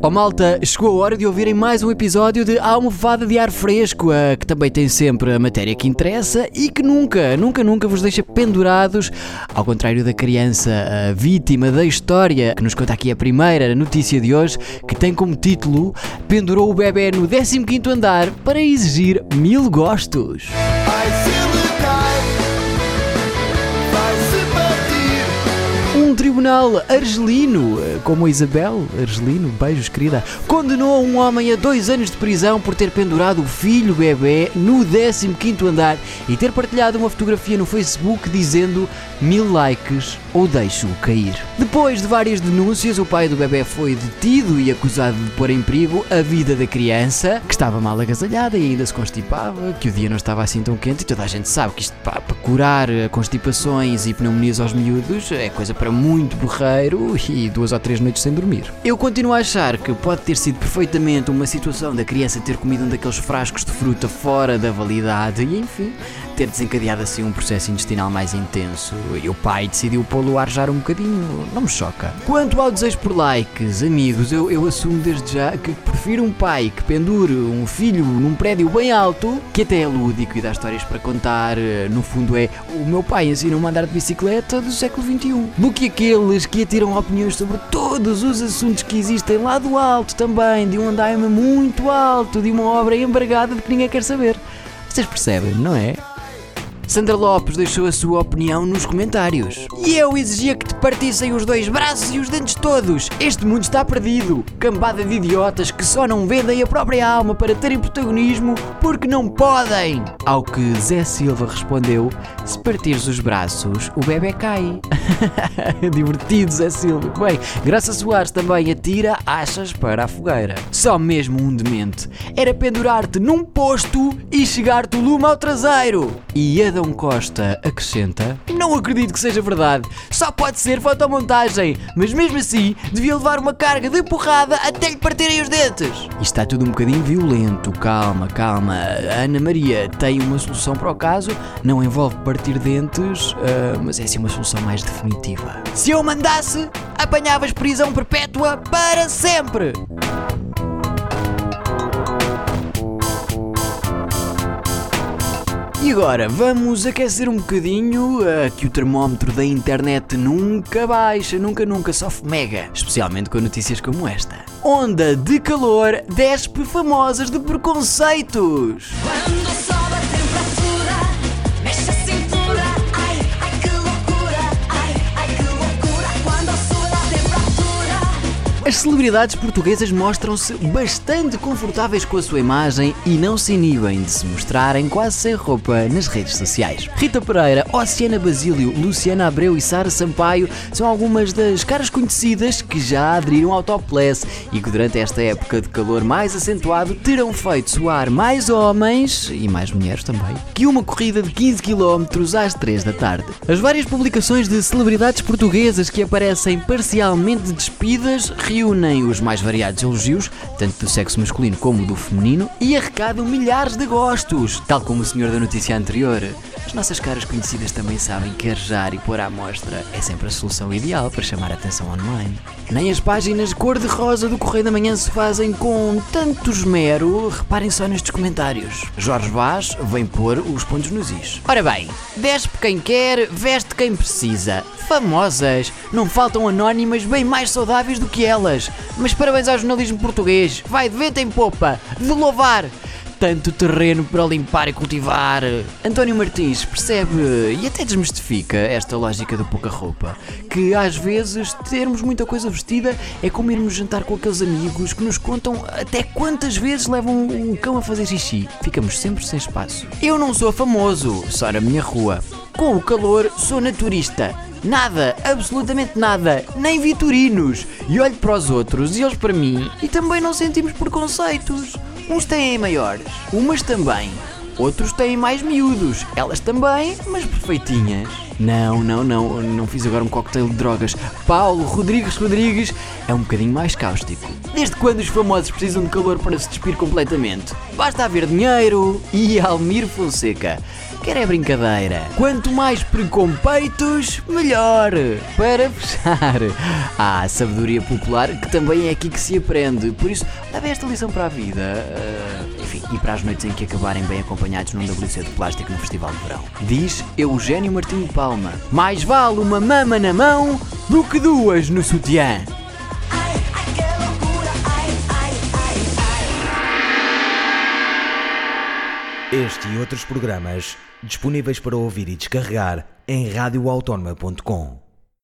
Oh malta, chegou a hora de ouvirem mais um episódio de Almofada de Ar Fresco, que também tem sempre a matéria que interessa e que nunca, nunca, nunca vos deixa pendurados, ao contrário da criança vítima da história, que nos conta aqui a primeira notícia de hoje, que tem como título Pendurou o bebê no 15º andar para exigir mil gostos. Tribunal argelino, eh, como Isabel Argelino, beijos querida, condenou um homem a dois anos de prisão por ter pendurado o filho bebê no 15º andar e ter partilhado uma fotografia no Facebook dizendo mil likes ou deixo-o cair. Depois de várias denúncias, o pai do bebê foi detido e acusado de pôr em perigo a vida da criança, que estava mal agasalhada e ainda se constipava, que o dia não estava assim tão quente e toda a gente sabe que isto pá, curar eh, constipações e pneumonias aos miúdos é coisa para muito borreiro e duas ou três noites sem dormir. Eu continuo a achar que pode ter sido perfeitamente uma situação da criança ter comido um daqueles frascos de fruta fora da validade e enfim, ter desencadeado assim um processo intestinal mais intenso e o pai decidiu pô-lo a arjar um bocadinho, não me choca. Quanto ao desejo por likes, amigos, eu, eu assumo desde já que prefiro um pai que pendure um filho num prédio bem alto, que até é lúdico e dá histórias para contar, eh, no fundo é o meu pai ensina-me a andar de bicicleta do século XXI, do que aqueles que atiram opiniões sobre todos os assuntos que existem lá do alto também, de um andaime muito alto, de uma obra embargada de que ninguém quer saber. Vocês percebem, não é? Sandra Lopes deixou a sua opinião nos comentários. E eu exigia que te partissem os dois braços e os dentes todos. Este mundo está perdido. Cambada de idiotas que só não vendem a própria alma para terem protagonismo porque não podem. Ao que Zé Silva respondeu: Se partires os braços, o bebê cai. Divertido, Zé Silva. Bem, Graça Soares também atira achas para a fogueira. Só mesmo um demente. Era pendurar-te num posto e chegar-te o lume ao traseiro. E Adão Costa acrescenta: Não acredito que seja verdade. Só pode ser fotomontagem. Mas mesmo assim, devia levar uma carga de porrada até lhe partirem os dentes. Isto está tudo um bocadinho violento. Calma, calma. A Ana Maria tem uma solução para o caso. Não envolve partir dentes, ah, mas é assim uma solução mais definitiva. Se eu mandasse, apanhavas prisão perpétua para sempre. E agora, vamos aquecer um bocadinho, ah, que o termómetro da internet nunca baixa, nunca, nunca, só mega. Especialmente com notícias como esta. Onda de calor despe famosas de preconceitos. As celebridades portuguesas mostram-se bastante confortáveis com a sua imagem e não se inibem de se mostrarem quase sem roupa nas redes sociais. Rita Pereira, Oceana Basílio, Luciana Abreu e Sara Sampaio são algumas das caras conhecidas que já aderiram ao topless e que durante esta época de calor mais acentuado terão feito soar mais homens e mais mulheres também que uma corrida de 15 km às 3 da tarde. As várias publicações de celebridades portuguesas que aparecem parcialmente despidas reúnem os mais variados elogios, tanto do sexo masculino como do feminino, e arrecadam milhares de gostos. Tal como o senhor da notícia anterior, as nossas caras conhecidas também sabem que arejar e pôr à mostra é sempre a solução ideal para chamar a atenção online. Nem as páginas cor-de-rosa do Correio da Manhã se fazem com tanto esmero, reparem só nestes comentários. Jorge Vaz vem pôr os pontos nos is. Ora bem, despe quem quer, veste quem precisa. Famosas, não faltam anónimas bem mais saudáveis do que Mas parabéns ao jornalismo português, vai de vento em popa, de louvar tanto terreno para limpar e cultivar. António Martins percebe e até desmistifica esta lógica da pouca roupa. Que às vezes termos muita coisa vestida é como irmos jantar com aqueles amigos que nos contam até quantas vezes levam um cão a fazer xixi. Ficamos sempre sem espaço. Eu não sou famoso, só na minha rua. Com o calor, sou naturista. Nada, absolutamente nada, nem vitorinos. E olho para os outros e eles para mim e também não sentimos preconceitos. Uns têm maiores, umas também. Outros têm mais miúdos. Elas também, mas perfeitinhas. Não, não, não, não fiz agora um cocktail de drogas. Paulo Rodrigues Rodrigues é um bocadinho mais cáustico. Desde quando os famosos precisam de calor para se despir completamente? Basta haver dinheiro e Almir Fonseca. Quer é brincadeira. Quanto mais precompeitos, melhor. Para fechar, há a sabedoria popular que também é aqui que se aprende. Por isso, leve esta lição para a vida. Ah, enfim, e para as noites em que acabarem bem acompanhados num WC de plástico no Festival de Verão. Diz Eugênio Martinho Palma: Mais vale uma mama na mão do que duas no sutiã. Este e outros programas disponíveis para ouvir e descarregar em radioautónoma.com.